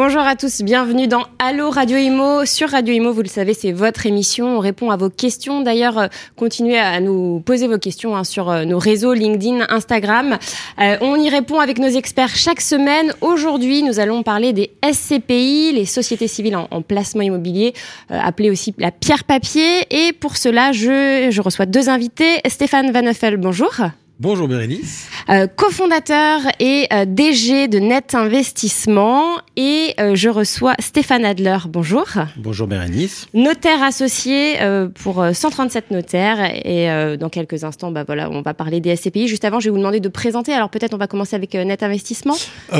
Bonjour à tous, bienvenue dans Allo Radio Imo. Sur Radio Imo, vous le savez, c'est votre émission. On répond à vos questions. D'ailleurs, euh, continuez à nous poser vos questions hein, sur euh, nos réseaux LinkedIn, Instagram. Euh, on y répond avec nos experts chaque semaine. Aujourd'hui, nous allons parler des SCPI, les sociétés civiles en, placement immobilier, appelées aussi la pierre papier. Et pour cela, je, je reçois deux invités. Stéphane Van Uffel, bonjour. Bonjour Bérénice. Euh, cofondateur et euh, DG de Net Investissement. Et euh, je reçois Stéphane Adler. Bonjour. Bonjour Bérénice. Notaire associé pour 137 notaires. Et dans quelques instants, bah, voilà, on va parler des SCPI. Juste avant, je vais vous demander de présenter. Alors peut-être on va commencer avec Net Investissement.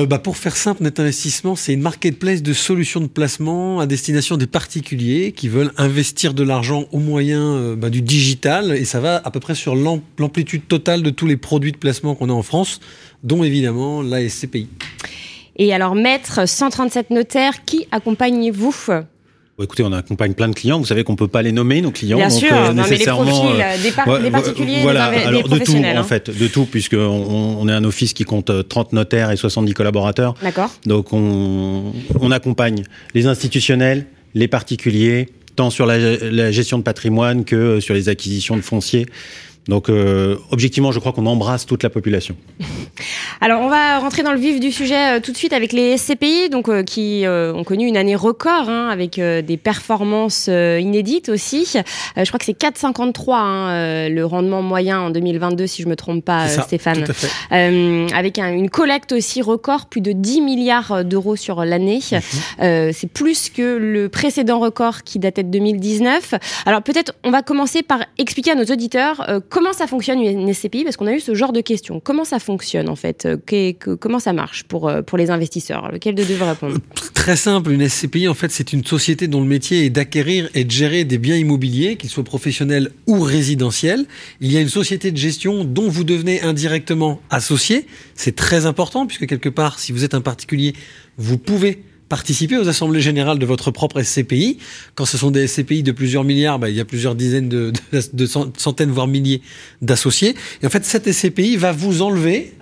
bah, pour faire simple, Net Investissement, c'est une marketplace de solutions de placement à destination des particuliers qui veulent investir de l'argent au moyen bah, du digital. Et ça va à peu près sur l'amplitude totale de tous les produits de placement qu'on a en France, dont évidemment la SCPI. Et alors, maître 137 notaires, qui accompagnez-vous? Écoutez, on accompagne plein de clients. Vous savez qu'on peut pas les nommer nos clients. Bien sûr, euh, mais les profils, euh, des, particuliers, voilà, alors, de tout, en fait, de tout, puisque on, est un office qui compte 30 notaires et 70 collaborateurs. D'accord. Donc on, accompagne les institutionnels, les particuliers, tant sur la, la, gestion de patrimoine que sur les acquisitions de fonciers. Donc, euh, objectivement, je crois qu'on embrasse toute la population. Alors, on va rentrer dans le vif du sujet euh, tout de suite avec les SCPI, donc euh, qui ont connu une année record hein, avec des performances inédites aussi. je crois que c'est 4,53 hein, le rendement moyen en 2022, si je me trompe pas, Stéphane. avec une collecte aussi record, plus de 10 milliards d'euros sur l'année. Mhm. c'est plus que le précédent record qui datait de 2019. Alors, peut-être on va commencer par expliquer à nos auditeurs comment ça fonctionne une SCPI Parce qu'on a eu ce genre de questions. Comment ça fonctionne en fait euh, Comment ça marche pour, euh, pour les investisseurs? Lequel de deux répondre? Très simple, une SCPI en fait c'est une société dont le métier est d'acquérir et de gérer des biens immobiliers, qu'ils soient professionnels ou résidentiels. Il y a une société de gestion dont vous devenez indirectement associé. C'est très important puisque quelque part, si vous êtes un particulier, vous pouvez participer aux assemblées générales de votre propre SCPI. Quand ce sont des SCPI de plusieurs milliards, bah, il y a plusieurs dizaines de, de centaines, voire milliers d'associés. Et en fait, cette SCPI va vous enlever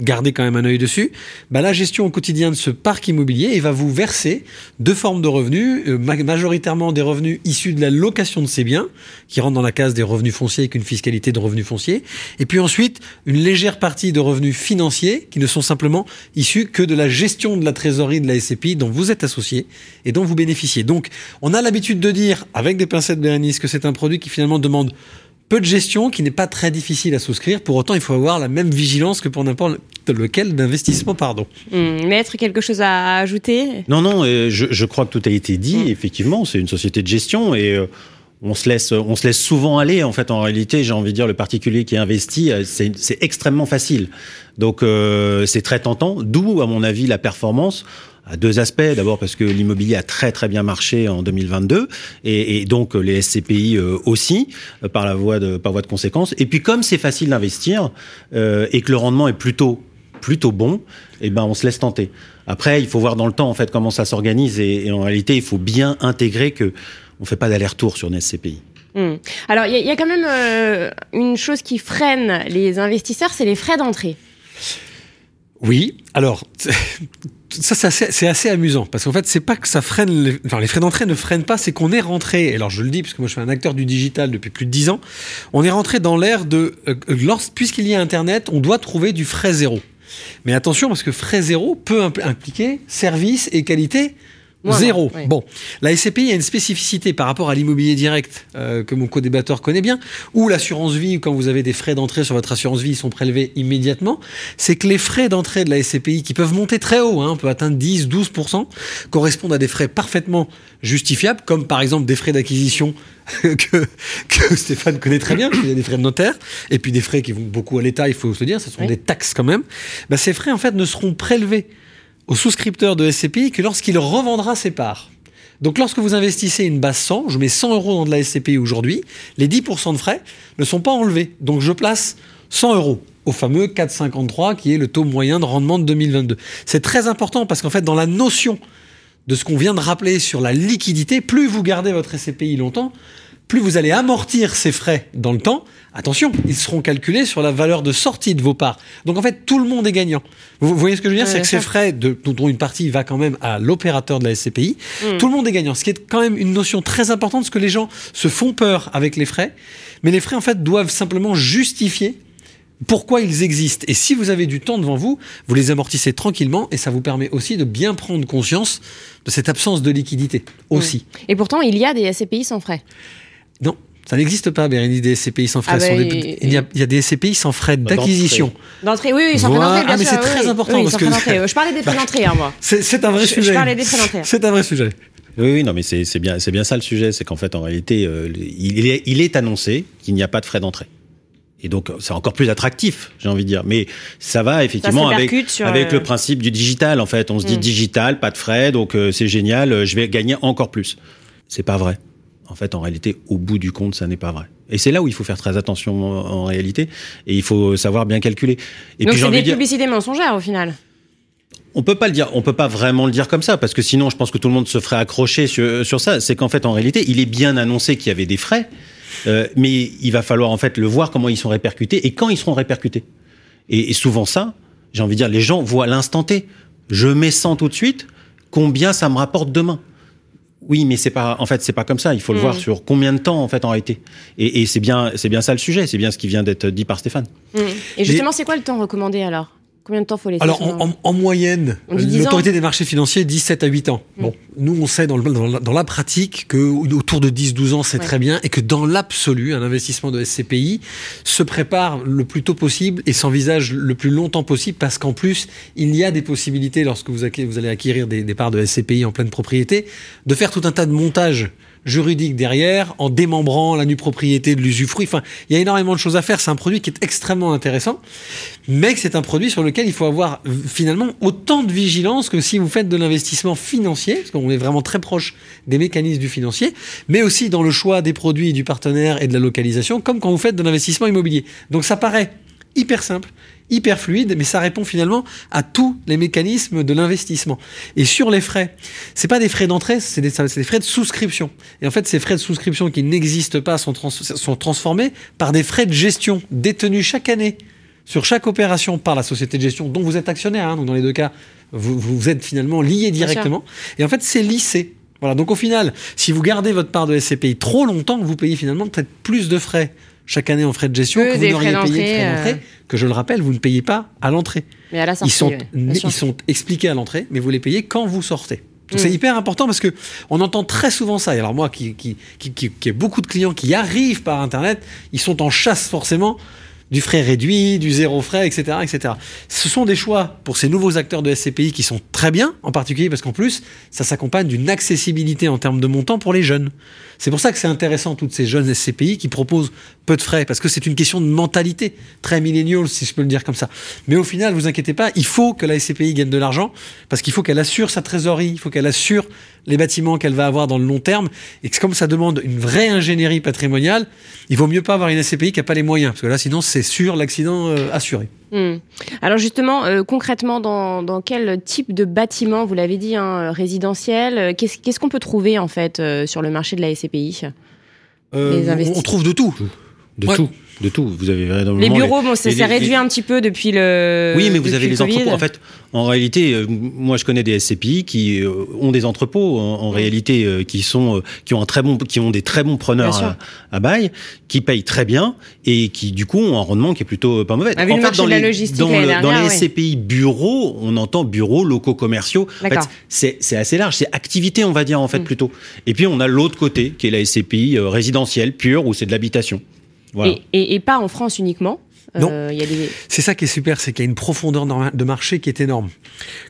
gardez quand même un œil dessus, bah, la gestion au quotidien de ce parc immobilier il va vous verser deux formes de revenus, euh, majoritairement des revenus issus de la location de ces biens, qui rentrent dans la case des revenus fonciers avec une fiscalité de revenus fonciers, et puis ensuite une légère partie de revenus financiers qui ne sont simplement issus que de la gestion de la trésorerie de la SCPI dont vous êtes associé et dont vous bénéficiez. Donc on a l'habitude de dire, avec des pincettes Bérénice, que c'est un produit qui finalement demande peu de gestion qui n'est pas très difficile à souscrire. Pour autant, il faut avoir la même vigilance que pour n'importe lequel d'investissement, pardon. Mmh, maître, quelque chose à ajouter? Non, non, je, crois que tout a été dit. Hmm. Effectivement, c'est une société de gestion et euh, on se laisse, on se laisse souvent aller. En fait, en réalité, j'ai envie de dire, le particulier qui investit, euh, c'est extrêmement facile. Donc, euh, c'est très tentant. D'où, à mon avis, la performance à deux aspects. D'abord parce que l'immobilier a très très bien marché en 2022 et, donc les SCPI euh, aussi euh, par la voie de par voie de conséquence. Et puis comme c'est facile d'investir euh, et que le rendement est plutôt plutôt bon, eh ben on se laisse tenter. Après, il faut voir dans le temps en fait comment ça s'organise et, en réalité, il faut bien intégrer que on fait pas d'aller-retour sur une SCPI. Hmm. Alors, il y, a quand même euh, une chose qui freine les investisseurs, c'est les frais d'entrée. Oui, alors ça c'est assez, amusant parce qu'en fait c'est pas que ça freine, les, enfin les frais d'entrée ne freinent pas, c'est qu'on est rentré. Alors je le dis parce que moi je suis un acteur du digital depuis plus de dix ans. On est rentré dans l'ère de, euh, puisqu'il y a Internet, on doit trouver du frais zéro. Mais attention parce que frais zéro peut impliquer service et qualité Zéro. Bon, la SCPI a une spécificité par rapport à l'immobilier direct euh, que mon co-débatteur connaît bien, ou l'assurance vie, quand vous avez des frais d'entrée sur votre assurance vie, ils sont prélevés immédiatement. C'est que les frais d'entrée de la SCPI, qui peuvent monter très haut, hein, peut atteindre 10-12%, correspondent à des frais parfaitement justifiables, comme par exemple des frais d'acquisition que, que, Stéphane connaît très bien, parce qu'il y a des frais de notaire, et puis des frais qui vont beaucoup à l'État, il faut se dire, ce sont des taxes quand même. Bah, ces frais, en fait, ne seront prélevés au souscripteur de SCPI que lorsqu'il revendra ses parts. Donc lorsque vous investissez une base 100, je mets 100 euros dans de la SCPI aujourd'hui, les 10% de frais ne sont pas enlevés. Donc je place 100 euros au fameux 4,53 qui est le taux moyen de rendement de 2022. C'est très important parce qu'en fait dans la notion de ce qu'on vient de rappeler sur la liquidité, plus vous gardez votre SCPI longtemps, plus vous allez amortir ces frais dans le temps, attention, ils seront calculés sur la valeur de sortie de vos parts. Donc en fait, tout le monde est gagnant. Vous, voyez ce que je veux dire? C'est que ces frais, de, dont une partie va quand même à l'opérateur de la SCPI, Mm. tout le monde est gagnant. Ce qui est quand même une notion très importante, parce que les gens se font peur avec les frais, mais les frais en fait doivent simplement justifier pourquoi ils existent. Et si vous avez du temps devant vous, vous les amortissez tranquillement et ça vous permet aussi de bien prendre conscience de cette absence de liquidité aussi. Et pourtant, il y a des SCPI sans frais. Non, ça n'existe pas, Bérénice, des SCPI sans frais. Ah bah, des- et- il, y a, il y a des SCPI sans frais d'acquisition. D'entrée, oui, oui, sans frais d'entrée, bien Ah, mais sûr, c'est oui, très oui. important, Oui, parce sans que- frais d'entrée. Je parlais des frais d'entrée, hein, moi. C'est c'est un vrai Je- je sujet. parlais des frais d'entrée. C'est un vrai sujet. Oui, oui, non, mais c'est c'est bien, c'est bien ça le sujet, c'est qu'en fait, en réalité, euh, il, est, il est annoncé qu'il n'y a pas de frais d'entrée. Et donc, c'est encore plus attractif, j'ai envie de dire. Mais ça va effectivement avec, euh, le principe du digital. En fait, on se dit Mm. digital, pas de frais, donc euh, c'est génial, euh, je vais gagner encore plus. C'est pas vrai. En fait, en réalité, au bout du compte, ça n'est pas vrai. Et c'est là où il faut faire très attention en, en réalité, et il faut savoir bien calculer. Et Donc c'est des dire, publicités mensongères au final. on peut pas le dire, on peut pas vraiment le dire comme ça parce que sinon je pense que tout le monde se ferait accrocher sur, sur ça. C'est qu'en fait en réalité il est bien annoncé qu'il y avait des frais, euh, mais il va falloir en fait le voir comment ils sont répercutés et quand ils seront répercutés. Et, et souvent ça, j'ai envie de dire, les gens voient l'instant T. Je mets 100 tout de suite, combien ça me rapporte demain? Oui, mais c'est pas, en fait, c'est pas comme ça. Il faut le Mm. voir sur combien de temps, en fait, en réalité. Et, et c'est bien, c'est bien ça le sujet. C'est bien ce qui vient d'être dit par Stéphane. Mm. Et justement, c'est quoi le temps recommandé alors? Combien de temps faut laisser Alors, en, en- en moyenne, On dit 10 l'autorité des marchés financiers dit 7 à 8 ans. Mm. Bon, nous, on sait dans, le- dans la, dans la pratique que autour de 10-12 ans, c'est Ouais. très bien et que dans l'absolu, un investissement de SCPI se prépare le plus tôt possible et s'envisage le plus longtemps possible parce qu'en plus, il y a des possibilités lorsque vous allez acquérir des, des parts de SCPI en pleine propriété de faire tout un tas de montages juridiques derrière en démembrant la nue propriété de l'usufruit. Enfin, il y a énormément de choses à faire. C'est un produit qui est extrêmement intéressant mais c'est un produit sur lequel il faut avoir finalement autant de vigilance que si vous faites de l'investissement financier, parce qu'on est vraiment très proche des mécanismes du financier, mais aussi dans le choix des produits, du partenaire et de la localisation, comme quand vous faites de l'investissement immobilier. Donc ça paraît hyper simple, hyper fluide, mais ça répond finalement à tous les mécanismes de l'investissement. Et sur les frais, c'est pas des frais d'entrée, c'est des, des frais de souscription. Et en fait, ces frais de souscription qui n'existent pas sont, trans- sont transformés par des frais de gestion détenus chaque année sur chaque opération par la société de gestion dont vous êtes actionnaire. hein. donc dans les deux cas, vous, vous êtes finalement lié directement. Et en fait, c'est lissé. Voilà. Donc au final, si vous gardez votre part de SCPI trop longtemps, vous payez finalement peut-être plus de frais chaque année en frais de gestion Que vous n'auriez payé frais d'entrée, euh. que je le rappelle, vous ne payez pas à l'entrée. Mais à la sortie. Ils sont, ouais, ils sont expliqués à l'entrée, mais vous les payez quand vous sortez. Donc Mm. c'est hyper important parce que on entend très souvent ça. Et alors moi, qui, qui, qui, qui, qui ai beaucoup de clients qui arrivent par Internet, ils sont en chasse forcément du frais réduit, du zéro frais, etc., etc. Ce sont des choix pour ces nouveaux acteurs de SCPI qui sont très bien, en particulier parce qu'en plus, ça s'accompagne d'une accessibilité en termes de montant pour les jeunes. C'est pour ça que c'est intéressant toutes ces jeunes SCPI qui proposent peu de frais, parce que c'est une question de mentalité, très millénial, si je peux le dire comme ça. Mais au final, vous inquiétez pas, il faut que la SCPI gagne de l'argent, parce qu'il faut qu'elle assure sa trésorerie, il faut qu'elle assure les bâtiments qu'elle va avoir dans le long terme, et que comme ça demande une vraie ingénierie patrimoniale, il vaut mieux pas avoir une SCPI qui a pas les moyens, parce que là, sinon, c'est sûr l'accident euh, assuré. Hmm. Alors justement, euh, concrètement, dans, dans quel type de bâtiment, vous l'avez dit, hein, résidentiel, euh, qu'est-ce qu'est-ce qu'on peut trouver en fait euh, sur le marché de la SCPI Euh, Les on- trouve de tout. De Ouais. tout, de tout. Vous avez véritablement Les bureaux, bon, ça s'est les- réduit un petit peu depuis le. Oui, mais vous avez le les entrepôts. En fait, en réalité, euh, moi, je connais des SCPI qui euh, ont des entrepôts en, en réalité euh, qui sont euh, qui ont un très bon, qui ont des très bons preneurs à, à bail, qui payent très bien et qui du coup ont un rendement qui est plutôt euh, pas mauvais. Le marché dans les, logistique dans, les ouais. SCPI bureaux, on entend bureaux, locaux commerciaux. En fait, c'est c'est assez large, c'est activité, on va dire en fait Mm. plutôt. Et puis on a l'autre côté qui est la SCPI euh, résidentielle pure où c'est de l'habitation. Voilà. Et, et- et pas en France uniquement. Non. Euh, a des. C'est ça qui est super, c'est qu'il y a une profondeur de marché qui est énorme.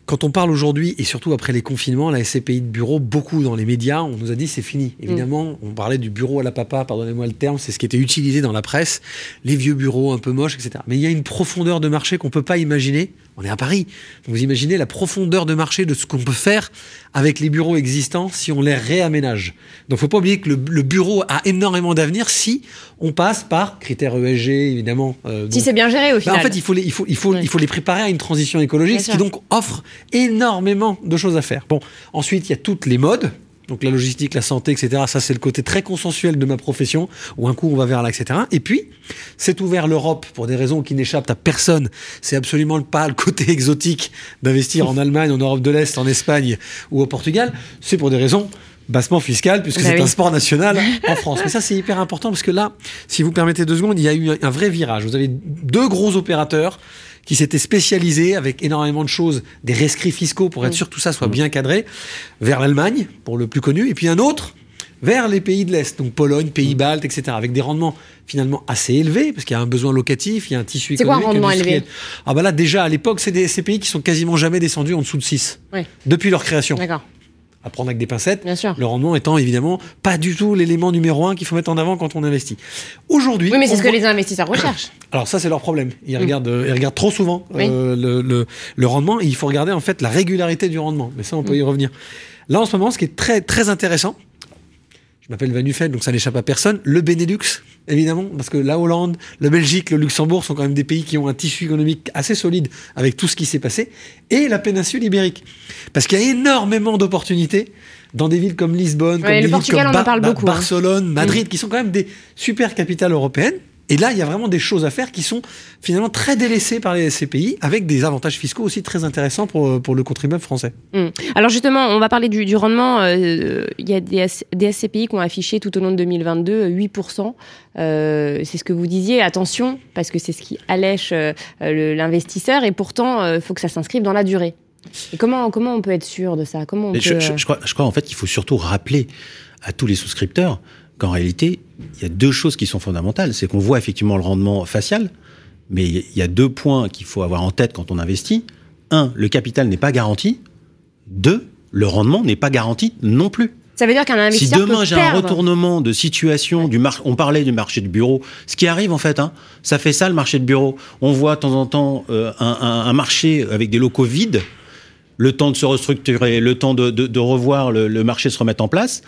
Quand on parle aujourd'hui, et surtout après les confinements, la SCPI de bureau, beaucoup dans les médias, on nous a dit c'est fini. Évidemment, on parlait du bureau à la papa, pardonnez-moi le terme, c'est ce qui était utilisé dans la presse, les vieux bureaux un peu moches, etc. Mais il y a une profondeur de marché qu'on peut pas imaginer. On est à Paris. Vous imaginez la profondeur de marché de ce qu'on peut faire avec les bureaux existants si on les réaménage. Donc faut pas oublier que le, le bureau a énormément d'avenir si on passe par critères ESG, évidemment. euh, Si c'est bien géré au bah, final. en fait, il faut, les, il, faut, il, faut, Ouais. il faut les préparer à une transition écologique, Bien ce qui donc offre énormément de choses à faire. Bon, ensuite, il y a toutes les modes. Donc la logistique, la santé, etc. Ça, c'est le côté très consensuel de ma profession, où un coup on va vers là, etc. Et puis, c'est ouvert l'Europe pour des raisons qui n'échappent à personne. C'est absolument pas le côté exotique d'investir en Allemagne, en Europe de l'Est, en Espagne ou au Portugal. C'est pour des raisons bassement fiscales, puisque Bah c'est oui. un sport national en France. Mais ça, c'est hyper important, parce que là, si vous permettez deux secondes, il y a eu un vrai virage. Vous avez deux gros opérateurs qui s'étaient spécialisés avec énormément de choses, des rescrits fiscaux pour être sûr que tout ça soit bien cadré, vers l'Allemagne, pour le plus connu, et puis un autre vers les pays de l'Est, donc Pologne, pays baltes, etc., avec des rendements finalement assez élevés, parce qu'il y a un besoin locatif, il y a un tissu C'est quoi un économique. rendement élevé Ah bah là, déjà, à l'époque, c'est des, ces pays qui sont quasiment jamais descendus en dessous de 6, Ouais. depuis leur création. D'accord, À prendre avec des pincettes, bien sûr. le rendement étant évidemment pas du tout l'élément numéro un qu'il faut mettre en avant quand on investit. Aujourd'hui, Oui, mais c'est ce que les investisseurs recherchent. alors ça c'est leur problème. Ils regardent, euh, ils regardent trop souvent Oui. euh, le, le- le rendement et il faut regarder en fait la régularité du rendement. Mais ça on peut y revenir. Là en ce moment, ce qui est très très intéressant, je m'appelle Van Nuffel, donc ça n'échappe à personne. Le Benelux, évidemment, parce que la Hollande, la Belgique, le Luxembourg sont quand même des pays qui ont un tissu économique assez solide avec tout ce qui s'est passé, et la péninsule ibérique, parce qu'il y a énormément d'opportunités dans des villes comme Lisbonne, comme Ouais, des villes Ba- hein. Barcelone, Madrid, qui sont quand même des super capitales européennes. Et là, il y a vraiment des choses à faire qui sont finalement très délaissées par les SCPI, avec des avantages fiscaux aussi très intéressants pour, pour le contribuable français. Hmm. Alors justement, on va parler du, du rendement. euh, Il y a des, SCPI qui ont affiché tout au long de 2022 euh, 8%. Euh, c'est ce que vous disiez. Attention, parce que c'est ce qui allèche euh, l'investisseur et pourtant, il faut que ça s'inscrive dans la durée. Et comment, comment on peut être sûr de ça? Comment on peut, je, je- je crois, je crois en fait qu'il faut surtout rappeler à tous les souscripteurs qu'en réalité, il y a deux choses qui sont fondamentales. C'est qu'on voit effectivement le rendement facial, mais il y a deux points qu'il faut avoir en tête quand on investit. Un, le capital n'est pas garanti. Deux, le rendement n'est pas garanti non plus. Ça veut dire qu'un Si investisseur demain peut j'ai un retournement de situation du marché, on parlait du marché de bureau, ce qui arrive en fait, hein, ça fait ça le marché de bureau. On voit de temps en temps euh, un, un- un marché avec des locaux vides, le temps de se restructurer, le temps de, de- de revoir le, le marché se remettre en place,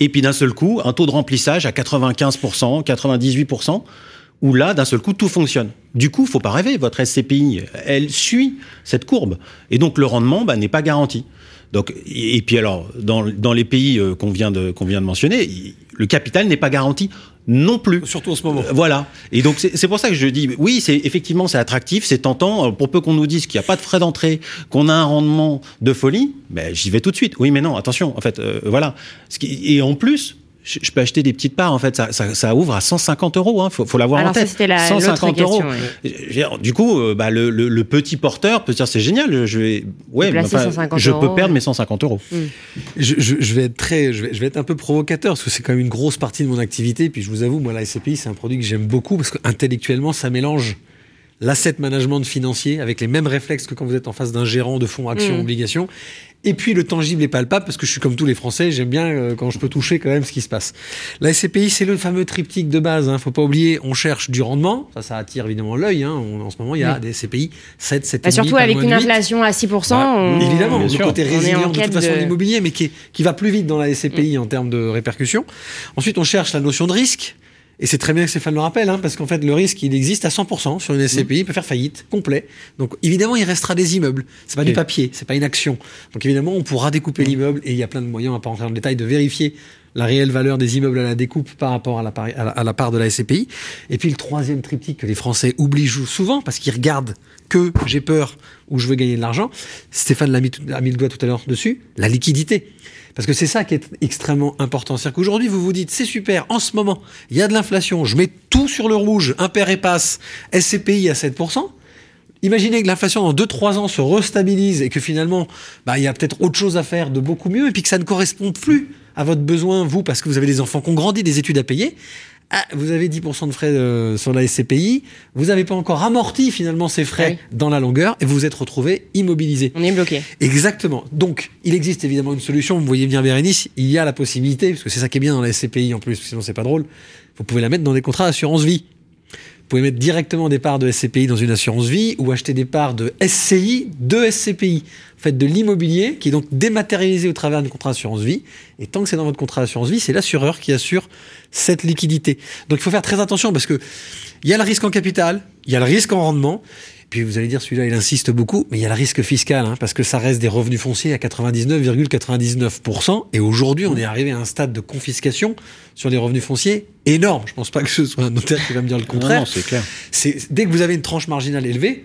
et puis d'un seul coup un taux de remplissage à 95%, 98%, où là d'un seul coup tout fonctionne. Du coup, faut pas rêver, votre SCPI, elle suit cette courbe, et donc le rendement bah, n'est pas garanti. Donc, et puis alors, dans, dans les pays euh, qu'on vient de qu'on vient de mentionner, le capital n'est pas garanti non plus. Surtout en ce moment. Euh, Voilà. Et donc c'est pour ça que je dis oui, c'est effectivement c'est attractif, c'est tentant. Euh, Pour peu qu'on nous dise qu'il n'y a pas de frais d'entrée, qu'on a un rendement de folie, ben j'y vais tout de suite. Oui, mais non, attention. En fait, euh, voilà. Et en plus. Je je peux acheter des petites parts, en fait, ça, ça, ça ouvre à 150 euros. Hein. Faut, faut l'avoir en tête. c'était la- l'autre 150 euros. question, ouais. Je veux dire, Du coup, euh, bah, le, le, le petit porteur peut se dire c'est génial. Je vais, ouais, mais placer enfin, 150 je peux perdre ouais. mes 150 euros. Je, je- je vais être très, je vais, je vais être un peu provocateur parce que c'est quand même une grosse partie de mon activité. Puis je vous avoue, moi la SCPI c'est un produit que j'aime beaucoup parce qu'intellectuellement ça mélange l'asset management financier avec les mêmes réflexes que quand vous êtes en face d'un gérant de fonds, actions, Mm. obligations. Et puis le tangible et palpable parce que je suis comme tous les Français, j'aime bien euh, quand je peux toucher quand même ce qui se passe. La SCPI c'est le fameux triptyque de base. Hein. Faut pas oublier, on cherche du rendement, ça, ça attire évidemment l'œil. Hein. En ce moment, il y a Oui. des SCPI 7, 7 Bah, surtout avec une inflation à 6%. on- Évidemment, le côté résilient de toute façon de- l'immobilier, mais qui, est- qui va plus vite dans la SCPI en termes de répercussions. Ensuite, on cherche la notion de risque. Et c'est très bien que Stéphane le rappelle, hein, parce qu'en fait, le risque, il existe à 100% sur une SCPI, il peut faire faillite, complet. Donc, évidemment, il restera des immeubles. C'est pas du papier, c'est pas une action. Donc, évidemment, on pourra découper l'immeuble, et il y a plein de moyens, on va pas rentrer dans le détail, de vérifier la réelle valeur des immeubles à la découpe par rapport à la, par- à la, à la part de la SCPI. Et puis, le troisième triptyque que les Français oublient souvent, parce qu'ils regardent que j'ai peur ou je veux gagner de l'argent, Stéphane l'a mis, a mis le doigt tout à l'heure dessus, la liquidité. Parce que c'est ça qui est extrêmement important. C'est-à-dire qu'aujourd'hui, vous vous dites, c'est super, en ce moment, il y a de l'inflation, je mets tout sur le rouge, impair et passe, SCPI à 7%. Imaginez que l'inflation dans 2-3 ans se restabilise et que finalement, bah, il y a peut-être autre chose à faire de beaucoup mieux et puis que ça ne correspond plus à votre besoin, vous, parce que vous avez des enfants qui ont grandi, des études à payer. Ah, vous avez 10% de frais euh, sur la SCPI, vous n'avez pas encore amorti finalement ces frais dans la longueur et vous vous êtes retrouvé immobilisé. On est bloqué. Exactement. Donc, il existe évidemment une solution. Vous voyez bien Bérénice, il y a la possibilité, parce que c'est ça qui est bien dans la SCPI en plus, sinon c'est pas drôle. Vous pouvez la mettre dans des contrats d'assurance vie. Vous pouvez mettre directement des parts de SCPI dans une assurance vie ou acheter des parts de SCI de SCPI. Faites de l'immobilier qui est donc dématérialisé au travers d'un contrat d'assurance vie. Et tant que c'est dans votre contrat d'assurance vie, c'est l'assureur qui assure cette liquidité. Donc il faut faire très attention parce que il y a le risque en capital, il y a le risque en rendement. Puis vous allez dire, celui-là, il insiste beaucoup, mais il y a le risque fiscal, hein, parce que ça reste des revenus fonciers à 99,99%. et aujourd'hui, on est arrivé à un stade de confiscation sur les revenus fonciers énorme. Je pense pas que ce soit un notaire qui va me dire le contraire. Non, c'est clair. Dès que vous avez une tranche marginale élevée,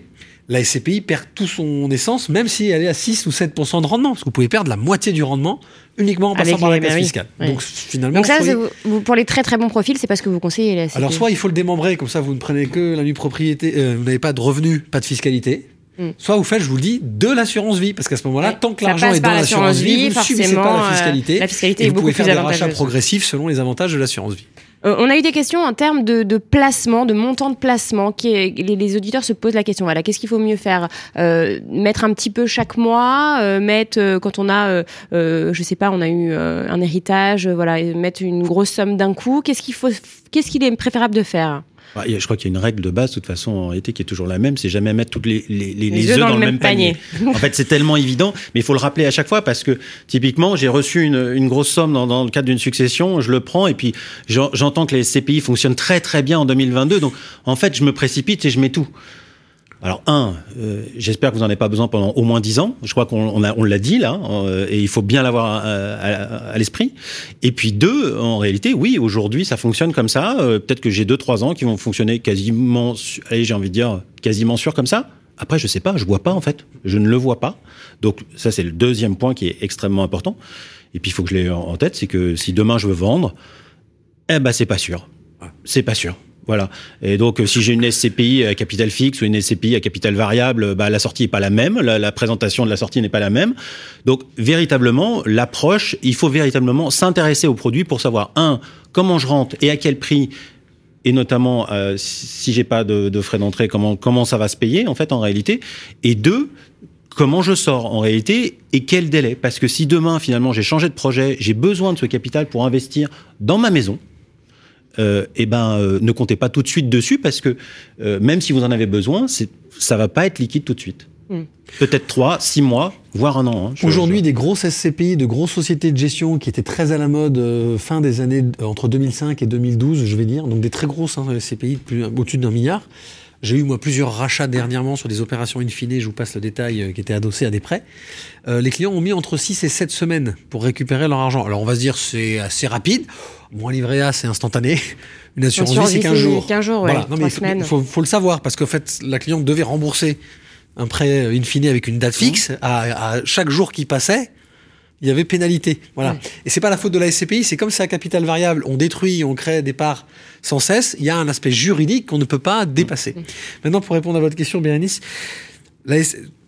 la SCPI perd tout son essence, même si elle est à 6 ou 7% de rendement, parce que vous pouvez perdre la moitié du rendement uniquement en passant Avec par la mairies. fiscale. Oui. Donc finalement, Donc ça, soyez- vous- pour les très très bons profils, c'est parce que vous conseillez la SCPI. alors soit il faut le démembrer, comme ça vous ne prenez que la nue propriété, euh, vous n'avez pas de revenus, pas de fiscalité. Mm. Soit vous faites, je vous le dis, de l'assurance vie, parce qu'à ce moment-là, Ouais. tant que l'argent est dans l'assurance vie, vie, vous ne subissez pas la euh, fiscalité. la fiscalité et vous pouvez faire des rachats progressifs selon les avantages de l'assurance vie. Euh, on a eu des questions en termes de, placement, de montant de placement. Qui les, auditeurs se posent la question. Voilà, qu'est-ce qu'il faut mieux faire Euh, Mettre un petit peu chaque mois, euh, mettre euh, quand on a, je sais pas, on a eu un héritage, voilà, et mettre une grosse somme d'un coup. Qu'est-ce qu'il faut, qu'est-ce qu'il est préférable de faire? Je crois qu'il y a une règle de base, de toute façon, en réalité, qui est toujours la même, c'est jamais mettre toutes les, les, les, les œufs dans, le même panier. en fait, c'est tellement évident, mais il faut le rappeler à chaque fois parce que, typiquement, j'ai reçu une, une grosse somme dans, dans le cadre d'une succession, je le prends et puis j'en- j'entends que les SCPI fonctionnent très très bien en 2022, donc en fait, je me précipite et je mets tout. Alors un, euh, j'espère que vous n'en avez pas besoin pendant au moins dix ans. Je crois qu'on on l'a dit là, euh, et il faut bien l'avoir à, à- à l'esprit. Et puis deux, en réalité, oui, aujourd'hui ça fonctionne comme ça. Euh, Peut-être que j'ai deux trois ans qui vont fonctionner quasiment, allez, j'ai envie de dire quasiment sûr comme ça. Après, je sais pas, je vois pas en fait, je ne le vois pas. Donc ça c'est le deuxième point qui est extrêmement important. Et puis il faut que je l'ai en en tête, c'est que si demain je veux vendre, eh ben c'est pas sûr, c'est pas sûr. Voilà. Et donc, euh, si j'ai une SCPI à capital fixe ou une SCPI à capital variable, bah, la sortie n'est pas la même, la, présentation de la sortie n'est pas la même. Donc, véritablement, l'approche, il faut véritablement s'intéresser au produit pour savoir, un, comment je rentre et à quel prix, et notamment, euh, si si j'ai pas de, de frais d'entrée, comment, comment ça va se payer, en fait, en réalité. Et deux, comment je sors en réalité et quel délai Parce que si demain, finalement, j'ai changé de projet, j'ai besoin de ce capital pour investir dans ma maison, euh, eh ben, euh, ne comptez pas tout de suite dessus parce que euh, même si vous en avez besoin, ça va pas être liquide tout de suite. Mm. Peut-être trois, six mois, voire un an. hein. Aujourd'hui, je- des grosses SCPI, de grosses sociétés de gestion qui étaient très à la mode euh, fin des années euh, entre 2005 et 2012, je vais dire, donc des très grosses hein, SCPI au-dessus d'un milliard. J'ai eu moi plusieurs rachats dernièrement sur des opérations in fine, je vous passe le détail, euh, qui étaient adossés à des prêts. Euh, les clients ont mis entre 6 et 7 semaines pour récupérer leur argent. Alors on va se dire c'est assez rapide. Moi, livret A, c'est instantané. Une assurance vie, c'est vie, 15 c'est jours. 15 jours, ouais, Voilà. Non, mais il faut, semaines. faut- faut le savoir parce qu'en fait, la cliente devait rembourser un prêt euh, in fine avec une date fixe. À, à chaque jour qui passait, il y avait pénalité. Voilà. Ouais. Et c'est pas la faute de la SCPI, c'est comme c'est à capital variable, on détruit, on crée des parts sans cesse, il y a un aspect juridique qu'on ne peut pas dépasser. Maintenant, pour répondre à votre question, Bérénice, la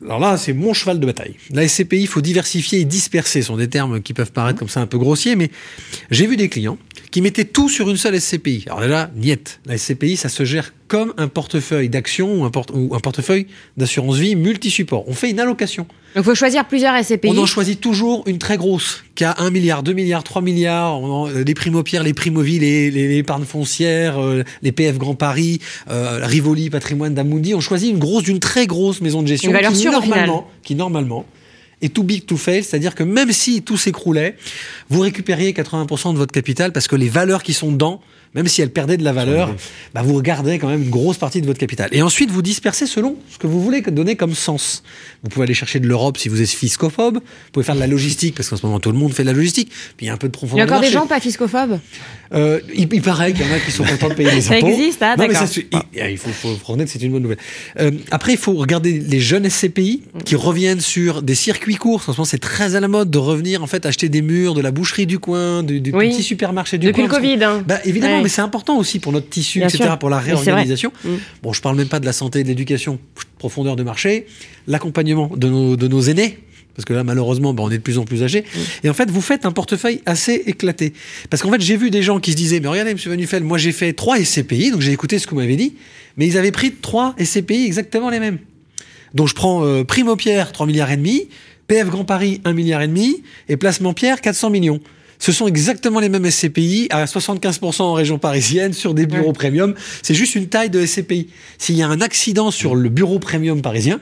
alors là, c'est mon cheval de bataille. La SCPI, il faut diversifier et disperser. Ce sont des termes qui peuvent paraître comme ça un peu grossiers, mais j'ai vu des clients qui mettaient tout sur une seule SCPI. Alors là, niette. La SCPI, ça se gère comme un portefeuille d'actions ou un, porte- ou un portefeuille d'assurance vie multi-support. On fait une allocation. Donc, il faut choisir plusieurs SCPI. On en choisit toujours une très grosse, qui a 1 milliard, 2 milliards, 3 milliards, en- les primo-pierres, les primo-vie, les, les, les épargnes foncières, euh, les PF Grand Paris, euh, Rivoli, Patrimoine d'Amundi. On choisit une grosse, d'une très grosse maison de gestion Une valeur qui, sûre, normalement, qui normalement est too big to fail, c'est-à-dire que même si tout s'écroulait, vous récupériez 80% de votre capital parce que les valeurs qui sont dedans, même si elles perdaient de la valeur, bah vous regardez quand même une grosse partie de votre capital. Et ensuite, vous dispersez selon ce que vous voulez donner comme sens. Vous pouvez aller chercher de l'Europe si vous êtes fiscophobe. Vous pouvez faire de la logistique parce qu'en ce moment tout le monde fait de la logistique. Puis il y a un peu de Il y profondeur. a encore de des gens pas fiscophobes Euh, il, il paraît qu'il y en a qui sont contents de payer les Ça impôts. existe, ah, Non, mais ça, il, il faut, faut, faut reconnaître, c'est une bonne nouvelle. Euh, après, il faut regarder les jeunes SCPI qui reviennent sur des circuits courts. En ce moment, c'est très à la mode de revenir en fait acheter des murs de la boucherie du coin, du, du Oui. petit supermarché du Depuis coin. le Covid. Hein. Bah, évidemment, Ouais. Mais c'est important aussi pour notre tissu, Bien etc., sûr. pour la réorganisation. Mm. Bon, je parle même pas de la santé et de l'éducation, profondeur de marché, l'accompagnement de nos, de nos aînés. Parce que là, malheureusement, bah, on est de plus en plus âgés. Et en fait, vous faites un portefeuille assez éclaté. Parce qu'en fait, j'ai vu des gens qui se disaient, mais regardez, monsieur Vanufel, moi j'ai fait trois SCPI, donc j'ai écouté ce que vous m'avez dit, mais ils avaient pris trois SCPI exactement les mêmes. Donc je prends euh, Primo Pierre, 3 milliards et demi, PF Grand Paris, 1 milliard et demi, et Placement Pierre, 400 millions. Ce sont exactement les mêmes SCPI à 75% en région parisienne sur des bureaux Ouais. premium. C'est juste une taille de SCPI. S'il y a un accident sur le bureau premium parisien,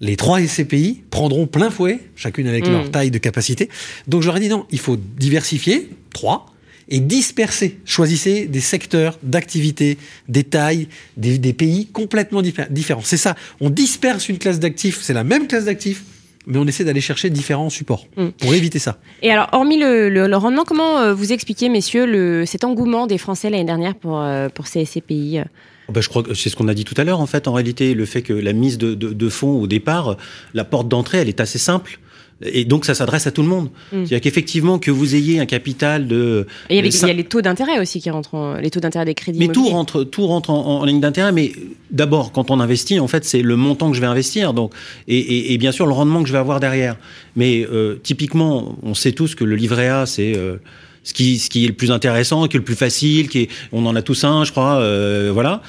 les trois SCPI prendront plein fouet, chacune avec Mm. leur taille de capacité. Donc j'aurais dit non, il faut diversifier, trois, et dispersez. Choisissez des secteurs d'activité, des tailles, des, des pays complètement diffé- différents. C'est ça. On disperse une classe d'actifs. C'est la même classe d'actifs, mais on essaie d'aller chercher différents supports Mm. pour éviter ça. Et alors, hormis le, le- le rendement, comment euh, vous expliquez, messieurs, le, cet engouement des Français l'année dernière pour, euh, pour ces SCPI euh Ben, je crois que c'est ce qu'on a dit tout à l'heure, en fait, en réalité, le fait que la mise de, de, de fonds au départ, la porte d'entrée, elle est assez simple. Et donc, ça s'adresse à tout le monde. Mm. C'est-à-dire qu'effectivement, que vous ayez un capital de... Et il y, a les taux d'intérêt aussi qui rentrent, en- les taux d'intérêt des crédits Mais tout rentre, tout rentre en, en ligne d'intérêt. Mais d'abord, quand on investit, en fait, c'est le montant que je vais investir, donc et, et, et bien sûr le rendement que je vais avoir derrière. Mais euh, typiquement, on sait tous que le livret A, c'est euh, ce qui, ce qui est le plus intéressant, qui est le plus facile, qui est, on en a tous un, je crois, euh, voilà.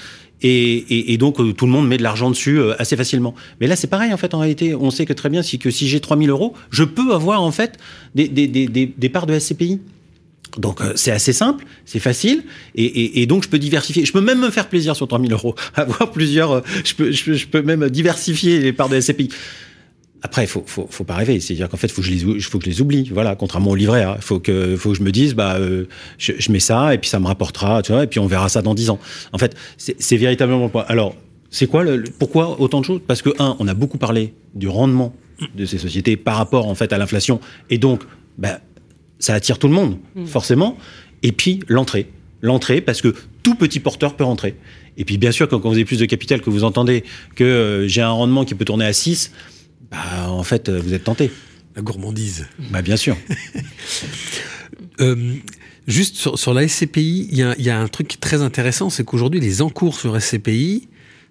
Et, et, et donc euh, tout le monde met de l'argent dessus euh, assez facilement. Mais là c'est pareil en fait en réalité. On sait que très bien si que si j'ai 3000 euros, je peux avoir en fait des, des, des, des, parts de SCPI. Donc euh, c'est assez simple, c'est facile, et, et, et donc je peux diversifier. Je peux même me faire plaisir sur 3000 euros, avoir plusieurs. euh, je peux, je je peux même diversifier les parts de SCPI. Après, il faut, faut, faut pas rêver. C'est-à-dire qu'en fait, faut que je les, ou- faut que je les oublie. Voilà, contrairement au livret il faut que, faut que je me dise, bah, euh, je, je mets ça et puis ça me rapportera, tu vois, et puis on verra ça dans 10 ans. En fait, c'est véritablement. Alors, c'est quoi le, le- pourquoi autant de choses? Parce que un, on a beaucoup parlé du rendement de ces sociétés par rapport en fait à l'inflation, et donc, bah, ça attire tout le monde, forcément. Et puis l'entrée, l'entrée, parce que tout petit porteur peut rentrer. Et puis bien sûr, quand, quand vous avez plus de capital, que vous entendez que euh, j'ai un rendement qui peut tourner à 6, bah, en fait, euh, vous êtes tenté. La gourmandise. Bah, bien sûr. Euh, juste sur, sur la SCPI, il y a, il y a un truc qui est très intéressant, c'est qu'aujourd'hui, les encours sur SCPI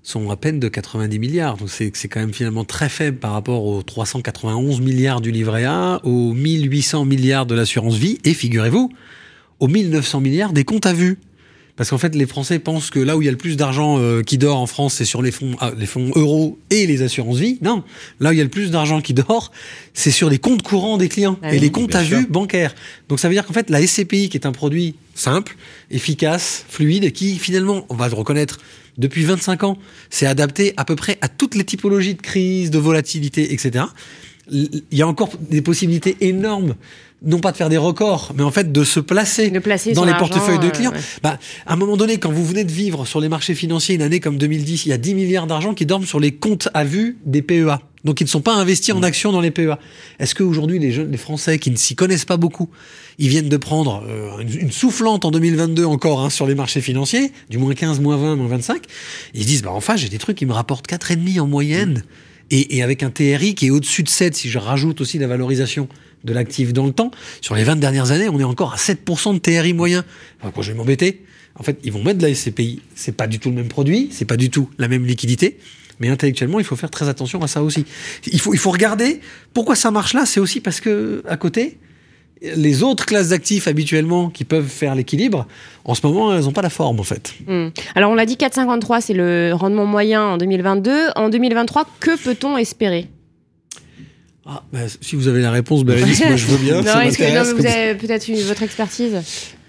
sont à peine de 90 milliards. Donc c'est c'est quand même finalement très faible par rapport aux 391 milliards du livret A, aux 1800 milliards de l'assurance vie, et figurez-vous, aux 1900 milliards des comptes à vue. Parce qu'en fait, les Français pensent que là où il y a le plus d'argent euh, qui dort en France, c'est sur les fonds, ah, les fonds euros et les assurances vie. Non, là où il y a le plus d'argent qui dort, c'est sur les comptes courants des clients Ah et les comptes Bien à sûr. vue bancaires. Donc ça veut dire qu'en fait, la SCPI, qui est un produit simple, efficace, fluide, et qui finalement, on va le reconnaître, depuis 25 ans, s'est adapté à peu près à toutes les typologies de crise, de volatilité, etc. Il y a encore des possibilités énormes, non pas de faire des records, mais en fait de se placer De placer dans les portefeuilles de euh, clients. ouais. Bah, à un moment donné, quand vous venez de vivre sur les marchés financiers une année comme 2010, il y a 10 milliards d'argent qui dorment sur les comptes à vue des PEA. Donc, ils ne sont pas investis en actions dans les PEA. Est-ce qu'aujourd'hui, les jeunes, les Français qui ne s'y connaissent pas beaucoup, ils viennent de prendre euh, une, une soufflante en 2022 encore hein, sur les marchés financiers, du moins 15, moins 20, moins 25, ils se disent, bah, enfin, j'ai des trucs qui me rapportent 4,5 en moyenne. Et, et avec un TRI qui est au-dessus de 7, si je rajoute aussi la valorisation de l'actif dans le temps, sur les 20 dernières années, on est encore à 7% de TRI moyen. Enfin, je vais m'embêter. En fait, ils vont mettre de la SCPI. C'est pas du tout le même produit, c'est pas du tout la même liquidité. Mais intellectuellement, il faut faire très attention à ça aussi. Il faut, il faut regarder pourquoi ça marche là. C'est aussi parce que, à côté, les autres classes d'actifs habituellement qui peuvent faire l'équilibre, en ce moment, elles n'ont pas la forme en fait. Hmm. Alors, on l'a dit, 4,53, c'est le rendement moyen en 2022. En 2023, que peut-on espérer? Ah, bah, si vous avez la réponse, Bérénice, moi je veux bien. Non, est-ce que non, comme vous avez peut-être eu votre expertise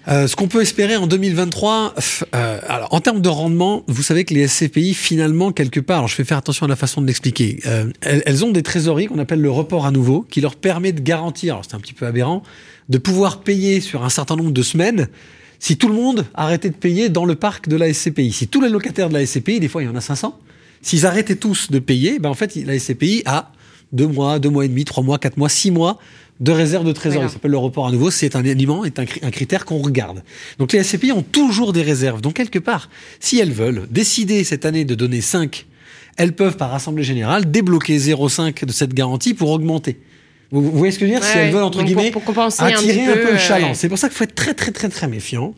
Euh, ce qu'on peut espérer en 2023, pff, euh, alors en termes de rendement, vous savez que les SCPI, finalement, quelque part, alors je vais faire attention à la façon de l'expliquer, euh, elles, elles ont des trésoreries qu'on appelle le report à nouveau, qui leur permet de garantir, alors c'est un petit peu aberrant, de pouvoir payer sur un certain nombre de semaines si tout le monde arrêtait de payer dans le parc de la SCPI. Si tous les locataires de la SCPI, des fois il y en a 500, s'ils arrêtaient tous de payer, ben en fait la SCPI a deux mois, deux mois et demi, trois mois, quatre mois, six mois de réserve de trésorerie. D'accord. Ça s'appelle le report à nouveau. C'est un élément, est un, cri- un critère qu'on regarde. Donc les SCPI ont toujours des réserves. Donc quelque part, si elles veulent décider cette année de donner 5, elles peuvent par assemblée générale débloquer 0,5 de cette garantie pour augmenter. Vous, vous voyez ce que je veux dire? Si Ouais, elles veulent, entre pour- guillemets, pour compenser un attirer un peu, peu, le euh, chaland. ouais. C'est pour ça qu'il faut être très très très très méfiant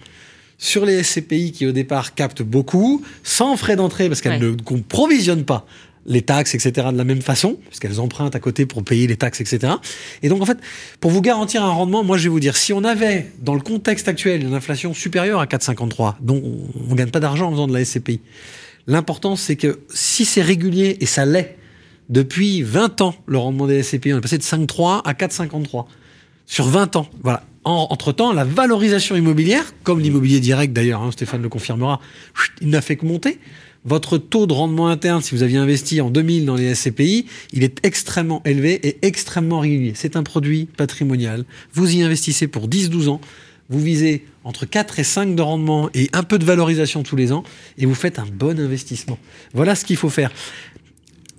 sur les SCPI qui au départ captent beaucoup, sans frais d'entrée, parce qu'elles Ouais. ne qu'on provisionnent pas les taxes, etc., de la même façon, puisqu'elles empruntent à côté pour payer les taxes, etc. Et donc, en fait, pour vous garantir un rendement, moi, je vais vous dire, si on avait, dans le contexte actuel, une inflation supérieure à 4,53, dont on ne gagne pas d'argent en faisant de la SCPI, l'important, c'est que si c'est régulier, et ça l'est, depuis 20 ans, le rendement des SCPI, on est passé de 5,3 à 4,53 sur 20 ans. Voilà. En- entre-temps, la valorisation immobilière, comme l'immobilier direct d'ailleurs, hein, Stéphane le confirmera, il n'a fait que monter. Votre taux de rendement interne, si vous aviez investi en 2000 dans les SCPI, il est extrêmement élevé et extrêmement régulier. C'est un produit patrimonial. Vous y investissez pour 10-12 ans. vous visez entre 4 et 5 de rendement et un peu de valorisation tous les ans, et vous faites un bon investissement. Voilà ce qu'il faut faire.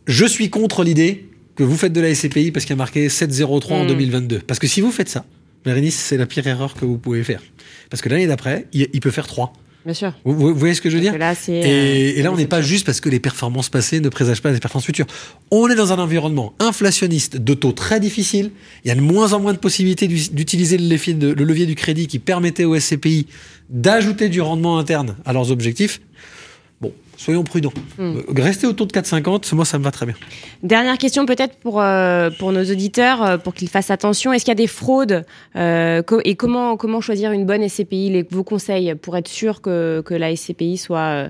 Je suis contre l'idée que vous faites de la SCPI parce qu'il y a marqué 7,03 en Mm. 2022. Parce que si vous faites ça, Bérénice, c'est la pire erreur que vous pouvez faire. Parce que l'année d'après, il peut faire 3. Bien sûr. Vous, voyez ce que je veux dire là, et, euh, et là, on n'est pas juste parce que les performances passées ne présagent pas des performances futures. On est dans un environnement inflationniste de taux très difficile. Il y a de moins en moins de possibilités d'u- d'utiliser le le levier du crédit qui permettait aux SCPI d'ajouter du rendement interne à leurs objectifs. Bon, soyons prudents. Hmm. Euh, Rester autour de 4,50, moi, ça me va très bien. Dernière question peut-être pour, euh, pour nos auditeurs, euh, pour qu'ils fassent attention. Est-ce qu'il y a des fraudes euh, co- Et comment, comment choisir une bonne SCPI les, Vos conseils pour être sûr que, que la SCPI soit... euh,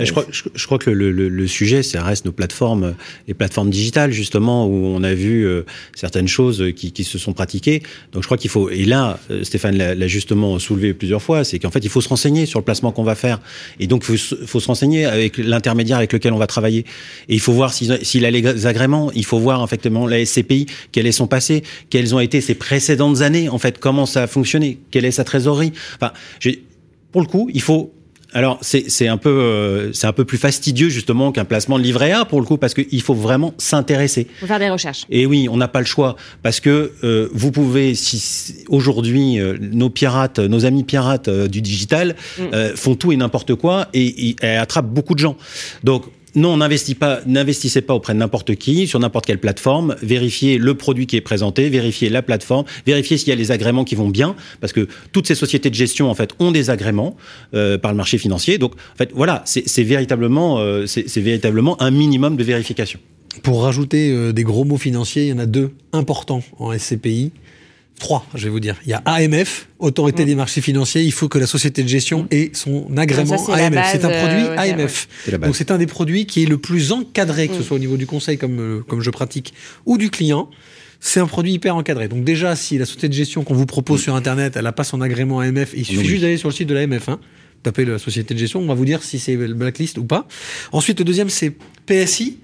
Je crois, je, je crois que le, le- le sujet, ça reste nos plateformes, les plateformes digitales justement, où on a vu euh, certaines choses qui, qui se sont pratiquées. Donc je crois qu'il faut, et là, Stéphane l'a l'a justement soulevé plusieurs fois, c'est qu'en fait, il faut se renseigner sur le placement qu'on va faire. Et donc, il faut, se- faut se renseigner avec l'intermédiaire avec lequel on va travailler. Et il faut voir s'il a les agréments, il faut voir effectivement la SCPI, quel est son passé, quelles ont été ses précédentes années, en fait, comment ça a fonctionné, quelle est sa trésorerie. Enfin, pour le coup, il faut alors c'est un peu euh, c'est un peu plus fastidieux justement qu'un placement de livret A pour le coup parce qu'il faut vraiment s'intéresser. faut faire des recherches. Et oui, on n'a pas le choix parce que euh, vous pouvez si aujourd'hui euh, nos pirates, nos amis pirates du digital Mm. font tout et n'importe quoi et, et, et attrapent beaucoup de gens. Donc non, n'investissez pas, n'investissez pas auprès de n'importe qui, sur n'importe quelle plateforme. Vérifiez le produit qui est présenté, vérifiez la plateforme, vérifiez s'il y a les agréments qui vont bien, parce que toutes ces sociétés de gestion en fait ont des agréments euh, par le marché financier. Donc en fait voilà, c'est véritablement, euh, véritablement un minimum de vérification. Pour rajouter euh, des gros mots financiers, il y en a deux importants en SCPI. Trois, je vais vous dire. Il y a AMF, Autorité des marchés financiers. Il faut que la société de gestion ait son agrément Ça, AMF. C'est un produit euh, ouais, AMF. Donc c'est un des produits qui est le plus encadré, que ce Mm. soit au niveau du conseil comme, euh, comme je pratique ou du client. C'est un produit hyper encadré. Donc déjà, si la société de gestion qu'on vous propose sur Internet, elle n'a pas son agrément AMF, il suffit Oui. juste d'aller sur le site de l'AMF. Hein, tapez la société de gestion, on va vous dire si c'est le blacklist ou pas. Ensuite, le deuxième, c'est PSI.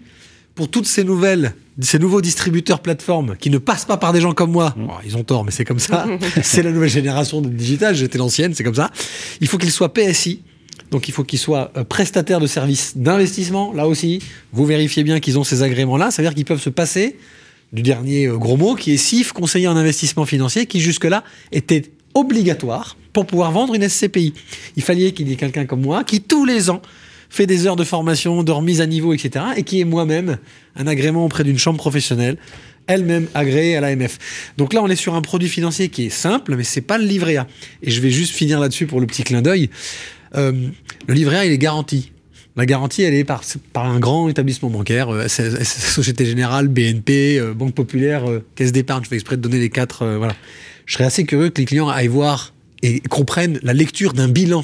Pour toutes ces nouvelles, ces nouveaux distributeurs plateformes qui ne passent pas par des gens comme moi, Mm. Oh, ils ont tort, mais c'est comme ça. c'est la nouvelle génération de digital. J'étais l'ancienne, c'est comme ça. Il faut qu'ils soient PSI. Donc il faut qu'ils soient euh, prestataires de services d'investissement. Là aussi, vous vérifiez bien qu'ils ont ces agréments-là. Ça veut dire qu'ils peuvent se passer du dernier euh, gros mot qui est CIF, conseiller en investissement financier, qui jusque-là était obligatoire pour pouvoir vendre une SCPI. Il fallait qu'il y ait quelqu'un comme moi qui tous les ans fait des heures de formation, de remise à niveau, etc. et qui est moi-même un agrément auprès d'une chambre professionnelle, elle-même agréée à l'AMF. Donc là, on est sur un produit financier qui est simple, mais c'est pas le livret A. Et je vais juste finir là-dessus pour le petit clin d'œil. Euh, le livret A, il est garanti. La garantie, elle est par, un grand établissement bancaire, euh, Société Générale, BNP, euh, Banque Populaire, Caisse d'épargne. Je fais exprès de donner les quatre. voilà. Je serais assez curieux que les clients aillent voir et comprennent la lecture d'un bilan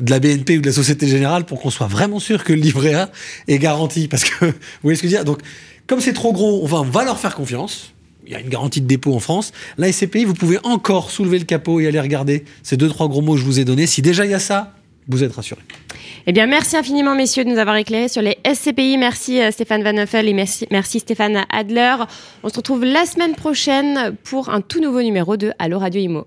de la BNP ou de la Société Générale pour qu'on soit vraiment sûr que le livret A est garanti. Parce que, vous voyez ce que je veux dire? Donc, comme c'est trop gros, on va, on va leur faire confiance. Il y a une garantie de dépôt en France. La SCPI, vous pouvez encore soulever le capot et aller regarder ces deux, trois gros mots que je vous ai donnés. Si déjà il y a ça, vous êtes rassurés. Eh bien, merci infiniment, messieurs, de nous avoir éclairés sur les SCPI. Merci euh, Stéphane Van Nuffel et merci, merci Stéphane Adler. On se retrouve la semaine prochaine pour un tout nouveau numéro de Allo Radio Imo.